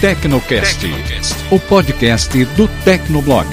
Tecnocast, o podcast do Tecnoblog.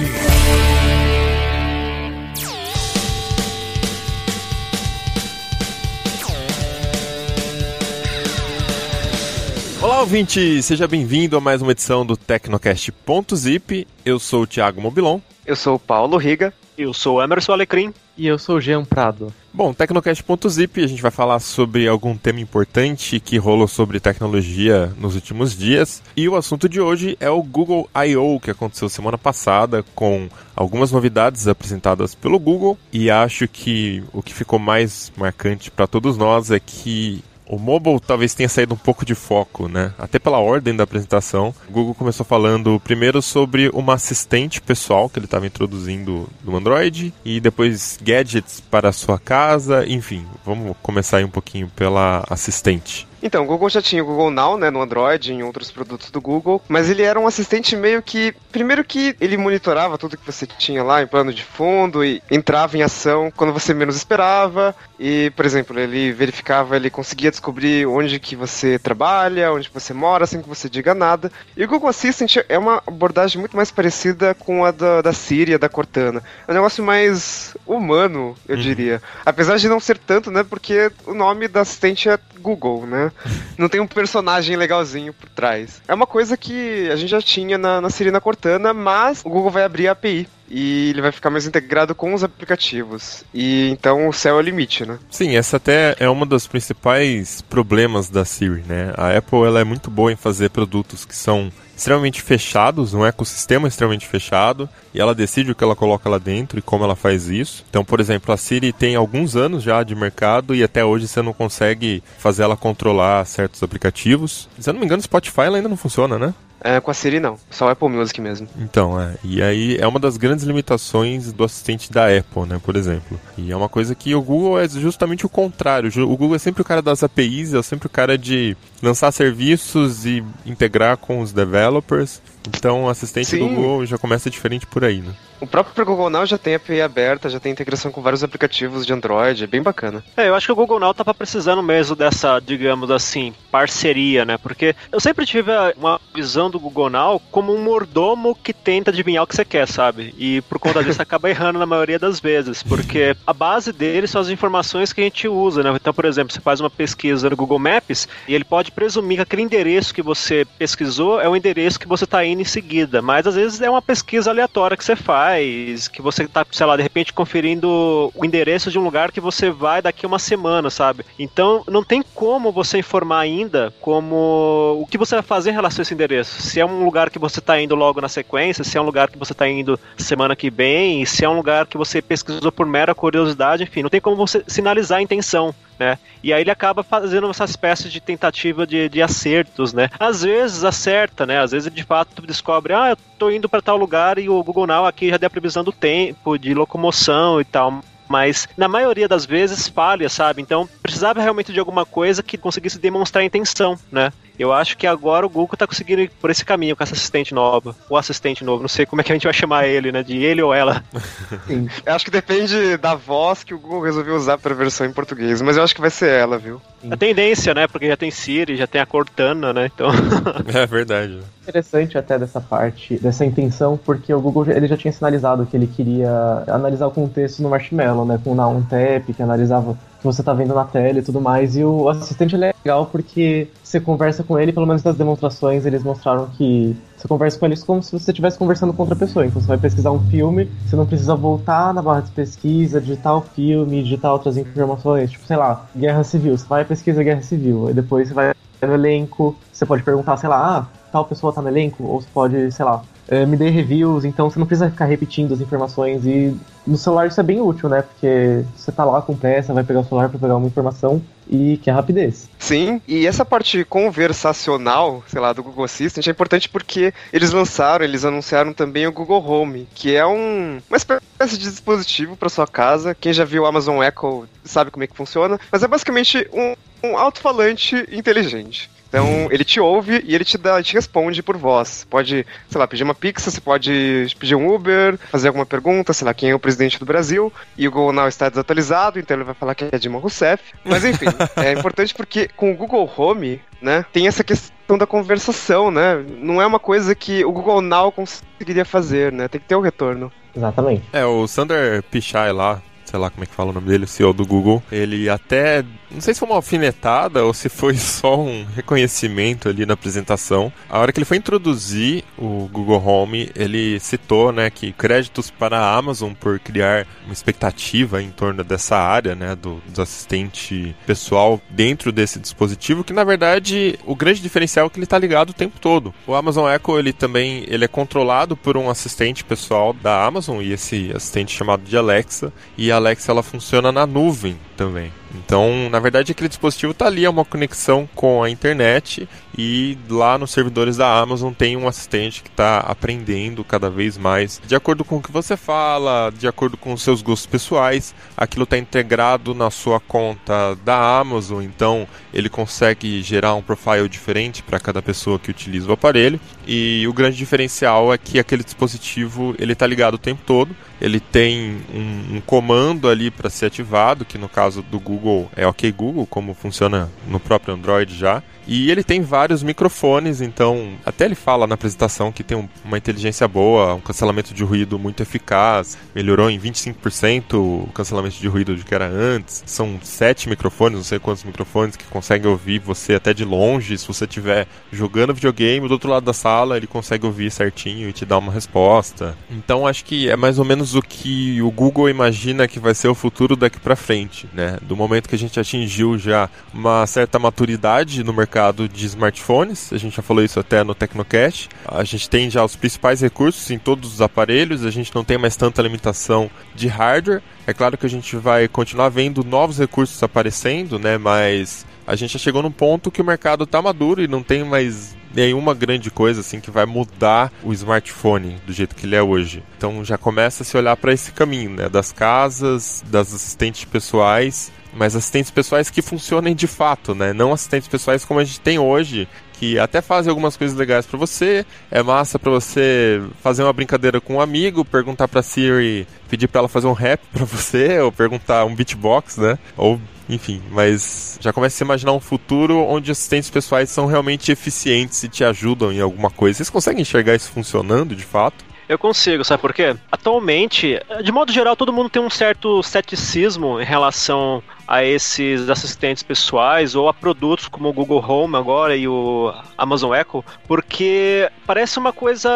Olá, ouvinte! Seja bem-vindo a mais uma edição do Tecnocast.zip. Eu sou o Thiago Mobilon. Eu sou o Paulo Riga. Eu sou o Emerson Alecrim. E eu sou o Jean Prado. Bom, Tecnocast.zip, a gente vai falar sobre algum tema importante que rolou sobre tecnologia nos últimos dias. E o assunto de hoje é o Google I.O., que aconteceu semana passada, com algumas novidades apresentadas pelo Google. E acho que o que ficou mais marcante para todos nós é que o mobile talvez tenha saído um pouco de foco, né? Até pela ordem da apresentação. O Google começou falando primeiro sobre uma assistente pessoal que ele estava introduzindo no Android e depois gadgets para a sua casa, enfim. Vamos começar aí um pouquinho pela assistente. Então, o Google já tinha o Google Now, né, no Android, em outros produtos do Google, mas ele era um assistente meio que, primeiro que ele monitorava tudo que você tinha lá em plano de fundo e entrava em ação quando você menos esperava e, por exemplo, ele verificava, ele conseguia descobrir onde que você trabalha, onde você mora, sem que você diga nada. E o Google Assistant é uma abordagem muito mais parecida com a da, da Siri, da Cortana. É um negócio mais humano, eu uhum. diria. Apesar de não ser tanto, né, porque o nome da assistente é Google, né? Não tem um personagem legalzinho por trás. É uma coisa que a gente já tinha na, na Cortana, mas o Google vai abrir a API e ele vai ficar mais integrado com os aplicativos. E então o céu é o limite, né? Sim, essa até é uma dos principais problemas da Siri, né? A Apple ela é muito boa em fazer produtos que são extremamente fechados, um ecossistema extremamente fechado, e ela decide o que ela coloca lá dentro e como ela faz isso. Então, por exemplo, a Siri tem alguns anos já de mercado e até hoje você não consegue fazer ela controlar certos aplicativos. Se eu não me engano, Spotify ainda não funciona, né? É, com a Siri não, só o Apple Music mesmo. Então, é. E aí é uma das grandes limitações do assistente da Apple, né, por exemplo. E é uma coisa que o Google é justamente o contrário. O Google é sempre o cara das APIs, é sempre o cara de lançar serviços e integrar com os developers. Então, o assistente Sim. do Google já começa diferente por aí, né? O próprio Google Now já tem API aberta, já tem integração com vários aplicativos de Android, é bem bacana. É, eu acho que o Google Now tava precisando mesmo dessa, digamos assim, parceria, né? Porque eu sempre tive uma visão do Google Now como um mordomo que tenta adivinhar o que você quer, sabe? E por conta disso acaba errando na maioria das vezes, porque a base dele são as informações que a gente usa, né? Então, por exemplo, você faz uma pesquisa no Google Maps e ele pode presumir que aquele endereço que você pesquisou é o endereço que você está indo em seguida, mas às vezes é uma pesquisa aleatória que você faz que você tá, sei lá, de repente conferindo o endereço de um lugar que você vai daqui uma semana, sabe? Então não tem como você informar ainda como o que você vai fazer em relação a esse endereço. Se é um lugar que você está indo logo na sequência, se é um lugar que você está indo semana que vem, se é um lugar que você pesquisou por mera curiosidade, enfim, não tem como você sinalizar a intenção né? E aí ele acaba fazendo essa espécie de tentativa de, de acertos, né? Às vezes acerta, né? Às vezes ele de fato descobre, ah, eu tô indo para tal lugar e o Google Now aqui já deu a previsão do tempo, de locomoção e tal mas na maioria das vezes falha, sabe? Então precisava realmente de alguma coisa que conseguisse demonstrar a intenção, né? Eu acho que agora o Google tá conseguindo ir por esse caminho com essa assistente nova. O assistente novo. Não sei como é que a gente vai chamar ele, né? De ele ou ela. Sim. Eu acho que depende da voz que o Google resolveu usar para a versão em português. Mas eu acho que vai ser ela, viu? A tendência, né? Porque já tem Siri, já tem a Cortana, né? Então. é verdade. Interessante até dessa parte, dessa intenção, porque o Google ele já tinha sinalizado que ele queria analisar o contexto no Marshmallow, né? Com o Now Tap, que analisava que você tá vendo na tela e tudo mais. E o assistente é legal porque você conversa com ele, pelo menos nas demonstrações eles mostraram que você conversa com eles como se você estivesse conversando com outra pessoa. Então você vai pesquisar um filme, você não precisa voltar na barra de pesquisa, digitar o filme, digitar outras informações, tipo, sei lá, guerra civil. Você vai pesquisa guerra civil, e depois você vai no elenco, você pode perguntar, sei lá, ah, tal pessoa tá no elenco, ou você pode, sei lá, é, me dê reviews, então você não precisa ficar repetindo as informações e no celular isso é bem útil, né? Porque você tá lá com pressa, vai pegar o celular para pegar uma informação e que é rapidez. Sim, e essa parte conversacional, sei lá, do Google Assistant é importante porque eles lançaram, eles anunciaram também o Google Home, que é um, uma espécie de dispositivo para sua casa. Quem já viu o Amazon Echo sabe como é que funciona, mas é basicamente um, um alto-falante inteligente. Então ele te ouve e ele te dá, te responde por voz. Pode, sei lá, pedir uma pizza, você pode pedir um Uber, fazer alguma pergunta, sei lá, quem é o presidente do Brasil. E o Google Now está desatualizado, então ele vai falar que é Dilma Rousseff. Mas enfim, é importante porque com o Google Home, né, tem essa questão da conversação, né? Não é uma coisa que o Google Now conseguiria fazer, né? Tem que ter o retorno. Exatamente. É, o Sander Pichai lá, sei lá como é que fala o nome dele, o CEO do Google, ele até não sei se foi uma alfinetada ou se foi só um reconhecimento ali na apresentação. A hora que ele foi introduzir o Google Home, ele citou, né, que créditos para a Amazon por criar uma expectativa em torno dessa área, né, do, assistente pessoal dentro desse dispositivo, que na verdade o grande diferencial é que ele está ligado o tempo todo. O Amazon Echo, ele também, ele é controlado por um assistente pessoal da Amazon e esse assistente chamado de Alexa, e a Alexa ela funciona na nuvem também. Então, na verdade, aquele dispositivo está ali, é uma conexão com a internet e lá nos servidores da Amazon tem um assistente que está aprendendo cada vez mais, de acordo com o que você fala, de acordo com os seus gostos pessoais. Aquilo está integrado na sua conta da Amazon, então ele consegue gerar um profile diferente para cada pessoa que utiliza o aparelho. E o grande diferencial é que aquele dispositivo ele está ligado o tempo todo. Ele tem um, um comando ali para ser ativado, que no caso do Google é OK Google, como funciona no próprio Android já. E ele tem vários microfones, então até ele fala na apresentação que tem um, uma inteligência boa, um cancelamento de ruído muito eficaz, melhorou em 25% o cancelamento de ruído do que era antes. São sete microfones, não sei quantos microfones que conseguem ouvir você até de longe. Se você estiver jogando videogame do outro lado da sala, ele consegue ouvir certinho e te dar uma resposta. Então acho que é mais ou menos o que o Google imagina que vai ser o futuro daqui para frente, né? Do momento que a gente atingiu já uma certa maturidade no mercado mercado de smartphones, a gente já falou isso até no Tecnocast. A gente tem já os principais recursos em todos os aparelhos, a gente não tem mais tanta limitação de hardware. É claro que a gente vai continuar vendo novos recursos aparecendo, né? Mas a gente já chegou num ponto que o mercado está maduro e não tem mais nenhuma grande coisa assim que vai mudar o smartphone do jeito que ele é hoje. Então já começa a se olhar para esse caminho, né, das casas, das assistentes pessoais mas assistentes pessoais que funcionem de fato, né? Não assistentes pessoais como a gente tem hoje, que até fazem algumas coisas legais para você. É massa para você fazer uma brincadeira com um amigo, perguntar para Siri, pedir para ela fazer um rap para você, ou perguntar um beatbox, né? Ou enfim, mas já começa a imaginar um futuro onde assistentes pessoais são realmente eficientes e te ajudam em alguma coisa. Vocês conseguem enxergar isso funcionando de fato? Eu consigo, sabe por quê? Atualmente, de modo geral, todo mundo tem um certo ceticismo em relação a esses assistentes pessoais ou a produtos como o Google Home agora e o Amazon Echo, porque parece uma coisa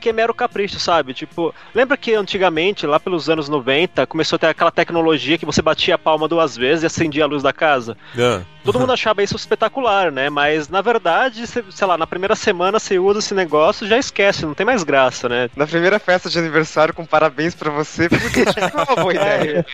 que é mero capricho, sabe? Tipo, lembra que antigamente, lá pelos anos 90, começou a ter aquela tecnologia que você batia a palma duas vezes e acendia a luz da casa? É. Todo mundo achava isso espetacular, né? Mas na verdade, sei lá, na primeira semana você usa esse negócio já esquece, não tem mais graça, né? Na primeira festa de aniversário com parabéns para você, porque não é uma boa ideia.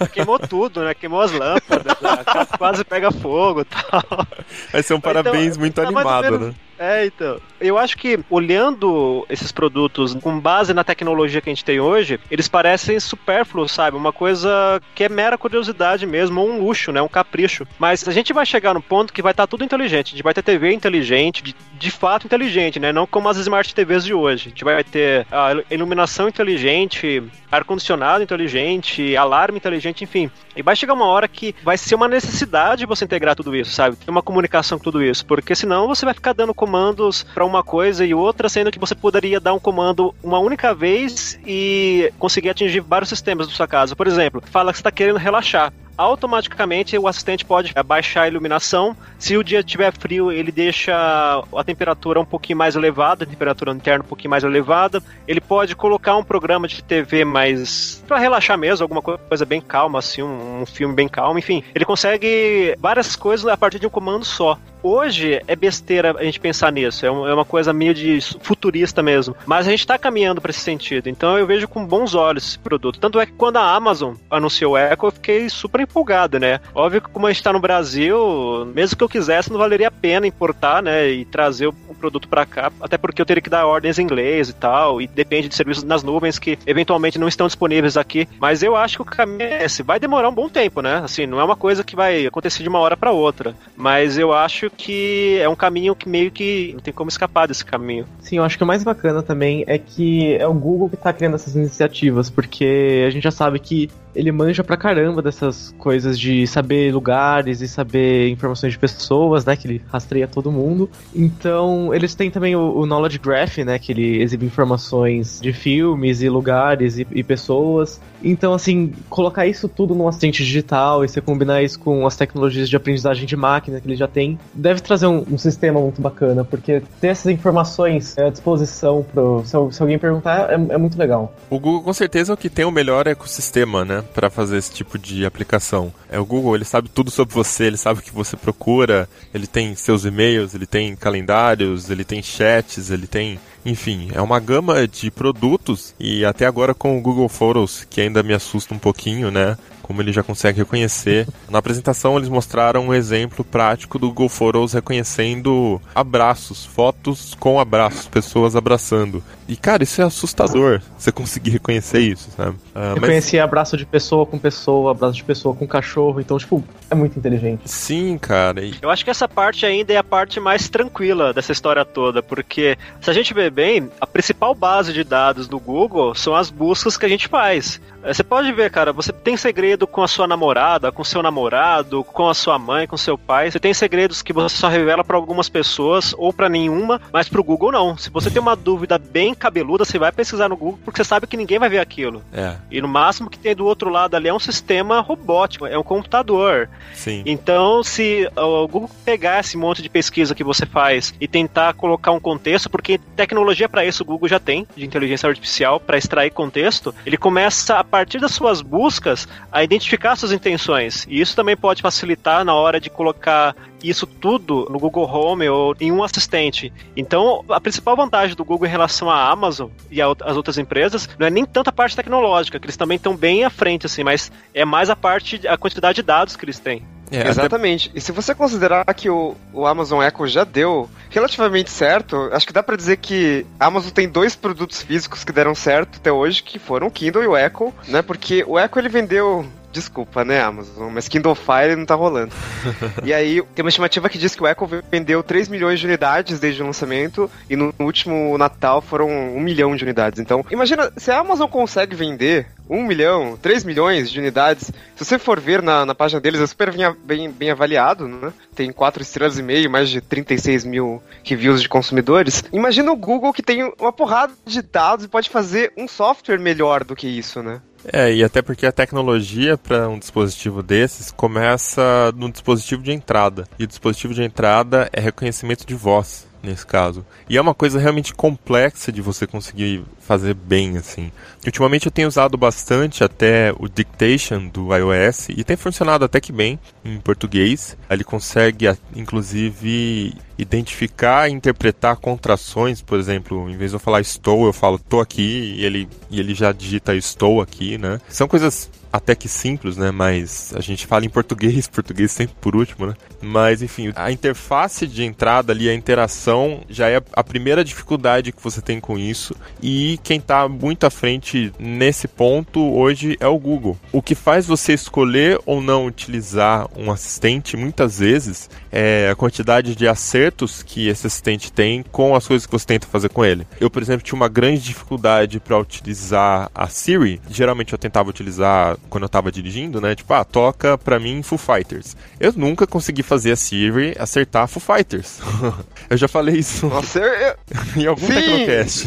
É, queimou tudo, né? Queimou as lâmpadas, quase pega fogo e tal. Vai ser um então, parabéns então, muito tá animado, menos... né? É, então. Eu acho que olhando esses produtos com base na tecnologia que a gente tem hoje, eles parecem supérfluos, sabe? Uma coisa que é mera curiosidade mesmo, ou um luxo, né? Um capricho. Mas a gente vai chegar no ponto que vai estar tá tudo inteligente. A gente vai ter TV inteligente, de, de fato inteligente, né? Não como as Smart TVs de hoje. A gente vai ter a iluminação inteligente, ar-condicionado inteligente, alarme inteligente, enfim. E vai chegar uma hora que vai ser uma necessidade você integrar tudo isso, sabe? Ter uma comunicação com tudo isso. Porque senão você vai ficar dando comandos para uma coisa e outra, sendo que você poderia dar um comando uma única vez e conseguir atingir vários sistemas da sua casa. Por exemplo, fala que você está querendo relaxar automaticamente o assistente pode baixar a iluminação. Se o dia estiver frio, ele deixa a temperatura um pouquinho mais elevada, a temperatura interna um pouquinho mais elevada. Ele pode colocar um programa de TV mais para relaxar mesmo, alguma coisa bem calma, assim, um, um filme bem calmo, enfim. Ele consegue várias coisas a partir de um comando só hoje é besteira a gente pensar nisso, é, é uma coisa meio de futurista mesmo. Mas a gente está caminhando para esse sentido, então eu vejo com bons olhos esse produto. Tanto é que quando a Amazon anunciou o Echo, eu fiquei super empolgado, né? Óbvio que como a gente está no Brasil, mesmo que eu quisesse, não valeria a pena importar, né, e trazer o produto para cá, até porque eu teria que dar ordens em inglês e tal, e depende de serviços nas nuvens que eventualmente não estão disponíveis aqui. Mas eu acho que o caminho é esse. Vai demorar um bom tempo, né? Assim, não é uma coisa que vai acontecer de uma hora para outra. Mas eu acho que é um caminho que meio que não tem como escapar desse caminho. Sim, eu acho que o mais bacana também é que é o Google que está criando essas iniciativas, porque a gente já sabe que ele manja pra caramba dessas coisas de saber lugares e saber informações de pessoas, né? Que ele rastreia todo mundo. Então, eles têm também o, o Knowledge Graph, né? Que ele exibe informações de filmes e lugares e, e pessoas. Então, assim, colocar isso tudo num assistente digital e você combinar isso com as tecnologias de aprendizagem de máquina que ele já tem, deve trazer um, um sistema muito bacana, porque ter essas informações à disposição pro, se, se alguém perguntar é, é, muito legal. O Google com certeza é o que tem o melhor ecossistema, né, para fazer esse tipo de aplicação. É o Google, ele sabe tudo sobre você, ele sabe o que você procura, ele tem seus e-mails, ele tem calendários, ele tem chats, ele tem enfim, é uma gama de produtos e até agora com o Google Photos, que ainda me assusta um pouquinho, né? Como ele já consegue reconhecer. Na apresentação, eles mostraram um exemplo prático do Google Photos reconhecendo abraços, fotos com abraços, pessoas abraçando. E, cara, isso é assustador, você conseguir reconhecer isso, sabe? Uh, Reconhecer mas... abraço de pessoa com pessoa, abraço de pessoa com cachorro, então, tipo, é muito inteligente. Sim, cara. E... Eu acho que essa parte ainda é a parte mais tranquila dessa história toda, porque se a gente ver bem, a principal base de dados do Google são as buscas que a gente faz. É, você pode ver, cara, você tem segredo com a sua namorada, com seu namorado, com a sua mãe, com seu pai. Você tem segredos que você só revela para algumas pessoas ou para nenhuma, mas pro Google não. Se você tem uma dúvida bem cabeluda, você vai pesquisar no Google porque você sabe que ninguém vai ver aquilo. É. E no máximo que tem do outro lado ali é um sistema robótico, é um computador. Sim. Então, se o Google pegar esse monte de pesquisa que você faz e tentar colocar um contexto, porque tecnologia para isso o Google já tem, de inteligência artificial, para extrair contexto, ele começa a partir das suas buscas a identificar suas intenções. E isso também pode facilitar na hora de colocar isso tudo no Google Home ou em um assistente. Então, a principal vantagem do Google em relação à Amazon e às outras empresas não é nem tanta parte tecnológica, que eles também estão bem à frente, assim, mas é mais a parte, a quantidade de dados que eles têm. É, Exatamente. Até... E se você considerar que o, o Amazon Echo já deu relativamente certo, acho que dá para dizer que a Amazon tem dois produtos físicos que deram certo até hoje, que foram o Kindle e o Echo, né? Porque o Echo ele vendeu Desculpa, né, Amazon? Mas Kindle Fire não tá rolando. e aí, tem uma estimativa que diz que o Echo vendeu 3 milhões de unidades desde o lançamento e no último Natal foram 1 milhão de unidades. Então, imagina, se a Amazon consegue vender 1 milhão, 3 milhões de unidades, se você for ver na, na página deles, é super bem, bem, bem avaliado, né? Tem 4 estrelas e meio, mais de 36 mil reviews de consumidores. Imagina o Google que tem uma porrada de dados e pode fazer um software melhor do que isso, né? É, e até porque a tecnologia para um dispositivo desses começa no dispositivo de entrada. E o dispositivo de entrada é reconhecimento de voz nesse caso. E é uma coisa realmente complexa de você conseguir fazer bem, assim. Ultimamente eu tenho usado bastante até o Dictation do iOS e tem funcionado até que bem em português. Ele consegue, inclusive, identificar e interpretar contrações, por exemplo, em vez de eu falar estou, eu falo tô aqui e ele, e ele já digita estou aqui, né? São coisas até que simples, né? Mas a gente fala em português, português sempre por último, né? Mas enfim, a interface de entrada ali, a interação, já é a primeira dificuldade que você tem com isso. E quem está muito à frente nesse ponto hoje é o Google. O que faz você escolher ou não utilizar um assistente, muitas vezes, é a quantidade de acertos que esse assistente tem com as coisas que você tenta fazer com ele. Eu, por exemplo, tinha uma grande dificuldade para utilizar a Siri. Geralmente eu tentava utilizar quando eu tava dirigindo, né? Tipo, ah, toca pra mim Foo Fighters. Eu nunca consegui fazer a Siri acertar Foo Fighters. eu já falei isso. Nossa, eu, eu... em algum Sim, Tecnocast.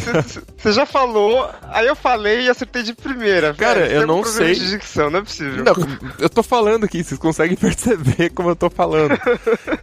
Você já falou, aí eu falei e acertei de primeira. Cara, eu não sei. De dicção, não é possível. Não, eu tô falando aqui, vocês conseguem perceber como eu tô falando.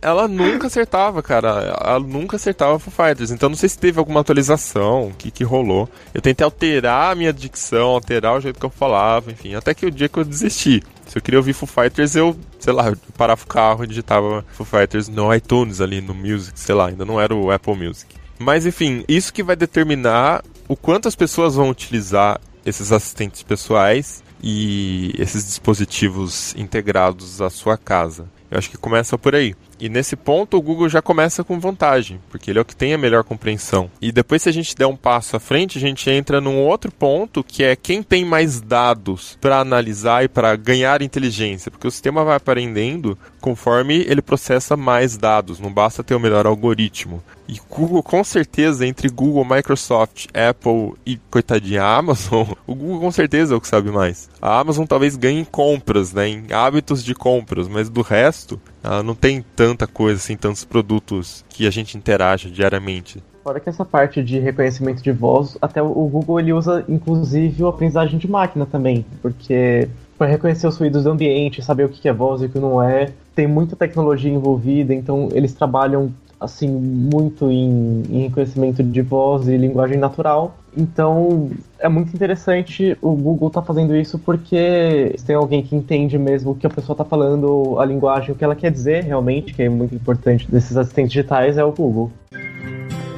Ela nunca acertava, cara. Ela nunca acertava Foo Fighters. Então não sei se teve alguma atualização, o que, que rolou. Eu tentei alterar a minha dicção, alterar o jeito que eu falava, enfim. Até que o dia que eu desisti. Se eu queria ouvir Foo Fighters, eu, sei lá, eu parava o carro e digitava Foo Fighters no iTunes ali, no Music, sei lá, ainda não era o Apple Music. Mas enfim, isso que vai determinar o quanto as pessoas vão utilizar esses assistentes pessoais e esses dispositivos integrados à sua casa. Eu acho que começa por aí. E nesse ponto o Google já começa com vantagem, porque ele é o que tem a melhor compreensão. E depois se a gente der um passo à frente, a gente entra num outro ponto, que é quem tem mais dados para analisar e para ganhar inteligência, porque o sistema vai aprendendo conforme ele processa mais dados, não basta ter o melhor algoritmo. E Google, com certeza, entre Google, Microsoft, Apple e coitadinha Amazon, o Google com certeza é o que sabe mais. A Amazon talvez ganhe em compras, né, em hábitos de compras, mas do resto, ela não tem tanta coisa assim, tantos produtos que a gente interage diariamente. Fora que essa parte de reconhecimento de voz, até o Google ele usa inclusive a aprendizagem de máquina também, porque para reconhecer os ruídos do ambiente, saber o que é voz e o que não é, tem muita tecnologia envolvida, então eles trabalham assim muito em, em reconhecimento de voz e linguagem natural. Então é muito interessante o Google tá fazendo isso porque tem alguém que entende mesmo o que a pessoa tá falando, a linguagem, o que ela quer dizer realmente, que é muito importante desses assistentes digitais, é o Google.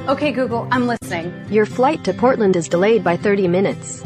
Okay, Google, I'm listening. Your flight to Portland is delayed by 30 minutes.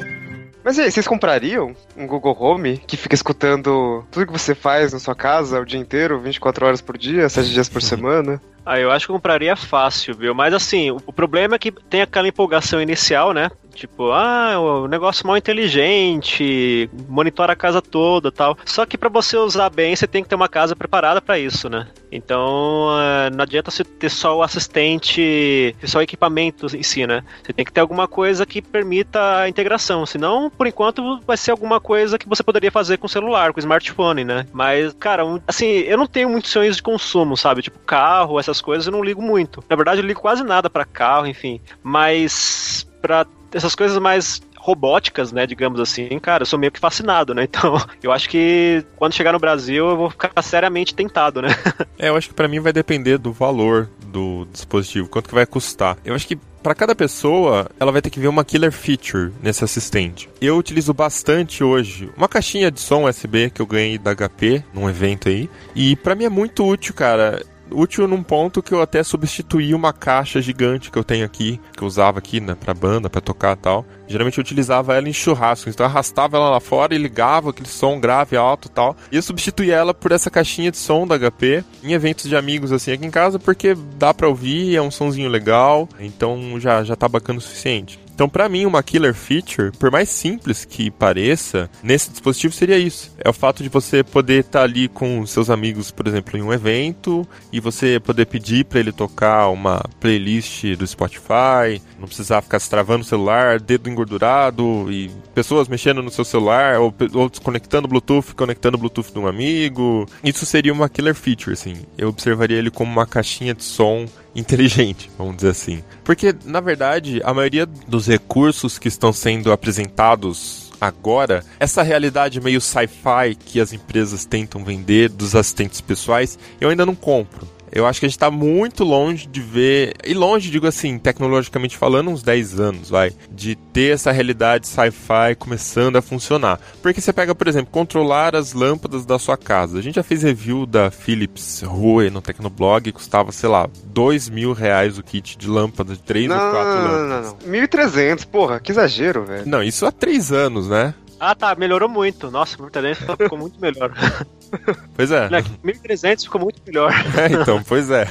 Mas e aí, vocês comprariam um Google Home que fica escutando tudo que você faz na sua casa o dia inteiro, 24 horas por dia, 7 dias por semana? Ah, eu acho que compraria fácil, viu? Mas assim, o problema é que tem aquela empolgação inicial, né? Tipo, ah, o negócio mal inteligente, monitora a casa toda tal. Só que para você usar bem, você tem que ter uma casa preparada para isso, né? Então, eh, não adianta você ter só o assistente, só o equipamento em si, né? Você tem que ter alguma coisa que permita a integração. Senão, por enquanto, vai ser alguma coisa que você poderia fazer com o celular, com o smartphone, né? Mas, cara, assim, eu não tenho muitos sonhos de consumo, sabe? Tipo, carro, essas coisas eu não ligo muito. Na verdade, eu ligo quase nada para carro, enfim. Mas para essas coisas mais robóticas, né, digamos assim, cara, eu sou meio que fascinado, né? Então, eu acho que quando chegar no Brasil eu vou ficar seriamente tentado, né? é, eu acho que para mim vai depender do valor do dispositivo, quanto que vai custar. Eu acho que para cada pessoa, ela vai ter que ver uma killer feature nesse assistente. Eu utilizo bastante hoje uma caixinha de som USB que eu ganhei da HP num evento aí, e para mim é muito útil, cara útil num ponto que eu até substituí uma caixa gigante que eu tenho aqui, que eu usava aqui, né, pra banda, pra tocar e tal. Geralmente eu utilizava ela em churrascos, então eu arrastava ela lá fora e ligava aquele som grave, alto e tal. E eu substituía ela por essa caixinha de som da HP em eventos de amigos assim aqui em casa, porque dá pra ouvir, é um sonzinho legal, então já, já tá bacana o suficiente. Então, para mim, uma killer feature, por mais simples que pareça, nesse dispositivo seria isso. É o fato de você poder estar tá ali com seus amigos, por exemplo, em um evento, e você poder pedir para ele tocar uma playlist do Spotify, não precisar ficar se travando o celular, dedo engordurado e pessoas mexendo no seu celular ou, desconectando Bluetooth, conectando Bluetooth de um amigo. Isso seria uma killer feature, assim. Eu observaria ele como uma caixinha de som inteligente, vamos dizer assim. Porque, na verdade, a maioria dos recursos que estão sendo apresentados agora, essa realidade meio sci-fi que as empresas tentam vender dos assistentes pessoais, eu ainda não compro. Eu acho que a gente está muito longe de ver, e longe, digo assim, tecnologicamente falando, uns 10 anos, vai, de ter essa realidade sci-fi começando a funcionar. Porque você pega, por exemplo, controlar as lâmpadas da sua casa. A gente já fez review da Philips Hue no Tecnoblog, custava, sei lá, 2 mil reais o kit de lâmpada, de 3 não, ou 4 lâmpadas. Não, não, não. 1.300, porra, que exagero, velho. Não, isso há 3 anos, né? Ah, tá, melhorou muito. Nossa, o Mortadense ficou muito melhor. Pois é. 1.300 ficou muito melhor. É, então, pois é.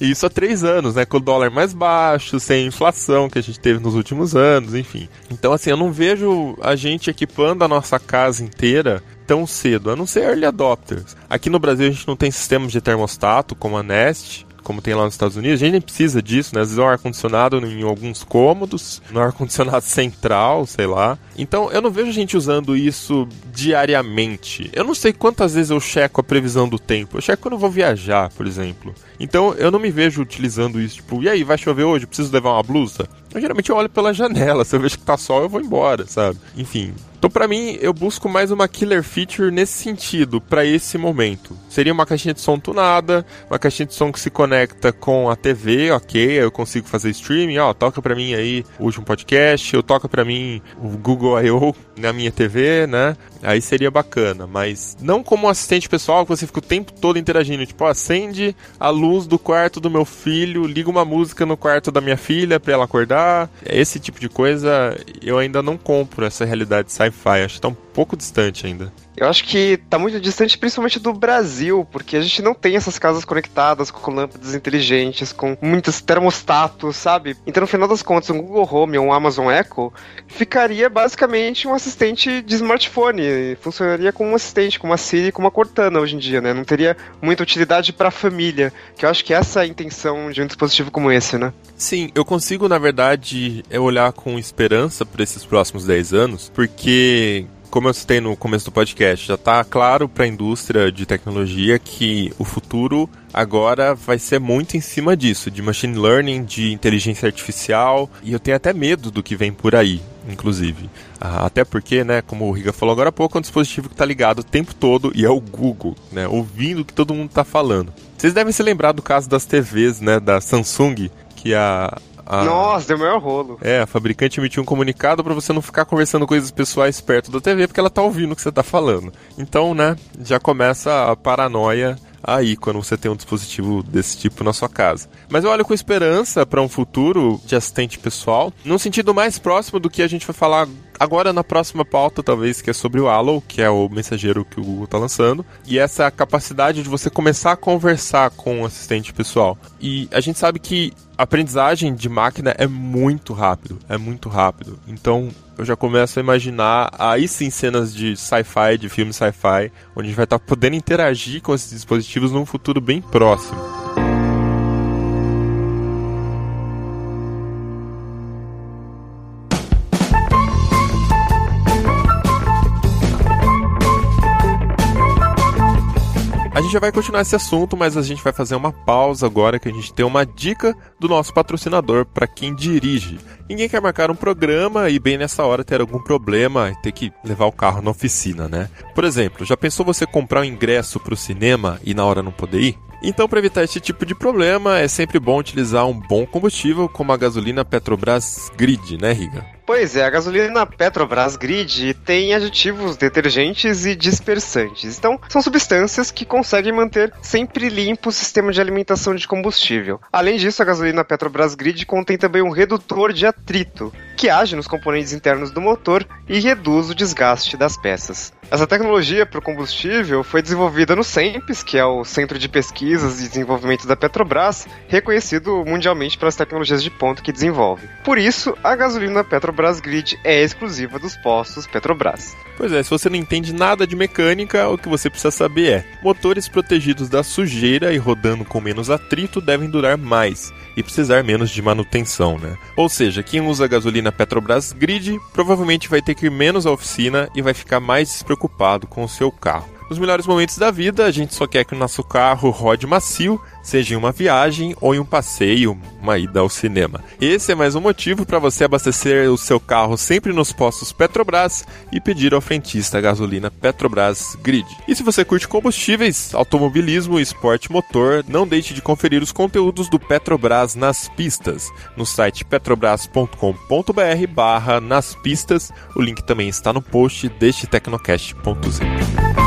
E isso há três anos, né? Com o dólar mais baixo, sem inflação que a gente teve nos últimos anos, enfim. Então, assim, eu não vejo a gente equipando a nossa casa inteira tão cedo, a não ser early adopters. Aqui no Brasil a gente não tem sistemas de termostato como a Nest, como tem lá nos Estados Unidos. A gente nem precisa disso, né? Às vezes é um ar-condicionado em alguns cômodos, no ar-condicionado central, sei lá. Então eu não vejo gente usando isso diariamente. Eu não sei quantas vezes eu checo a previsão do tempo. Eu checo quando eu vou viajar, por exemplo. Então eu não me vejo utilizando isso, tipo, e aí, vai chover hoje? Preciso levar uma blusa? Eu geralmente eu olho pela janela, se eu vejo que tá sol, eu vou embora, sabe? Enfim, então, para mim, eu busco mais uma killer feature nesse sentido, para esse momento. Seria uma caixinha de som tunada, uma caixinha de som que se conecta com a TV, ok, eu consigo fazer streaming, ó, toca para mim aí o último podcast, eu toca para mim o Google I.O. na minha TV, né? Aí seria bacana, mas não como um assistente pessoal que você fica o tempo todo interagindo, tipo, acende a luz do quarto do meu filho, liga uma música no quarto da minha filha para ela acordar. Esse tipo de coisa eu ainda não compro essa realidade sci-fi, um pouco distante ainda. Eu acho que tá muito distante, principalmente do Brasil, porque a gente não tem essas casas conectadas com lâmpadas inteligentes, com muitos termostatos, sabe? Então, no final das contas, um Google Home ou um Amazon Echo ficaria basicamente um assistente de smartphone. Funcionaria como um assistente, como uma Siri, como uma Cortana hoje em dia, né? Não teria muita utilidade para a família, que eu acho que essa é a intenção de um dispositivo como esse, né? Sim, eu consigo, na verdade, olhar com esperança para esses próximos 10 anos, porque como eu citei no começo do podcast, já está claro para a indústria de tecnologia que o futuro agora vai ser muito em cima disso, de machine learning, de inteligência artificial, e eu tenho até medo do que vem por aí, inclusive. Ah, até porque, né, como o Riga falou agora há pouco, é um dispositivo que está ligado o tempo todo e é o Google, né, ouvindo o que todo mundo está falando. Vocês devem se lembrar do caso das TVs, né, da Samsung, que a, a... Nossa, deu maior rolo. É, a fabricante emitiu um comunicado para você não ficar conversando coisas pessoais perto da TV, porque ela tá ouvindo o que você tá falando. Então, né, já começa a paranoia aí quando você tem um dispositivo desse tipo na sua casa. Mas eu olho com esperança para um futuro de assistente pessoal, num sentido mais próximo do que a gente vai falar agora na próxima pauta, talvez, que é sobre o Allo, que é o mensageiro que o Google está lançando, e essa capacidade de você começar a conversar com o assistente pessoal. E a gente sabe que a aprendizagem de máquina é muito rápido, é muito rápido. Então, eu já começo a imaginar aí sim cenas de sci-fi, de filme sci-fi, onde a gente vai estar tá podendo interagir com esses dispositivos num futuro bem próximo. A gente já vai continuar esse assunto, mas a gente vai fazer uma pausa agora que a gente tem uma dica do nosso patrocinador para quem dirige. Ninguém quer marcar um programa e bem nessa hora ter algum problema e ter que levar o carro na oficina, né? Por exemplo, já pensou você comprar um ingresso para o cinema e na hora não poder ir? Então, para evitar esse tipo de problema, é sempre bom utilizar um bom combustível como a gasolina Petrobras Grid, né, Riga? Pois é, a gasolina Petrobras Grid tem aditivos detergentes e dispersantes. Então, são substâncias que conseguem manter sempre limpo o sistema de alimentação de combustível. Além disso, a gasolina Petrobras Grid contém também um redutor de atrito, que age nos componentes internos do motor e reduz o desgaste das peças. Essa tecnologia para o combustível foi desenvolvida no CEMPES, que é o Centro de Pesquisas e Desenvolvimento da Petrobras, reconhecido mundialmente pelas tecnologias de ponta que desenvolve. Por isso, a gasolina Petrobras Grid é exclusiva dos postos Petrobras. Pois é, se você não entende nada de mecânica, o que você precisa saber é: motores protegidos da sujeira e rodando com menos atrito devem durar mais e precisar menos de manutenção, né? Ou seja, quem usa gasolina Petrobras Grid provavelmente vai ter que ir menos à oficina e vai ficar mais despreocupado com o seu carro. Nos melhores momentos da vida, a gente só quer que o nosso carro rode macio, seja em uma viagem ou em um passeio, uma ida ao cinema. Esse é mais um motivo para você abastecer o seu carro sempre nos postos Petrobras e pedir ao frentista gasolina Petrobras Grid. E se você curte combustíveis, automobilismo e esporte motor, não deixe de conferir os conteúdos do Petrobras nas pistas no site petrobras.com.br barra nas pistas. O link também está no post deste Tecnocast.z.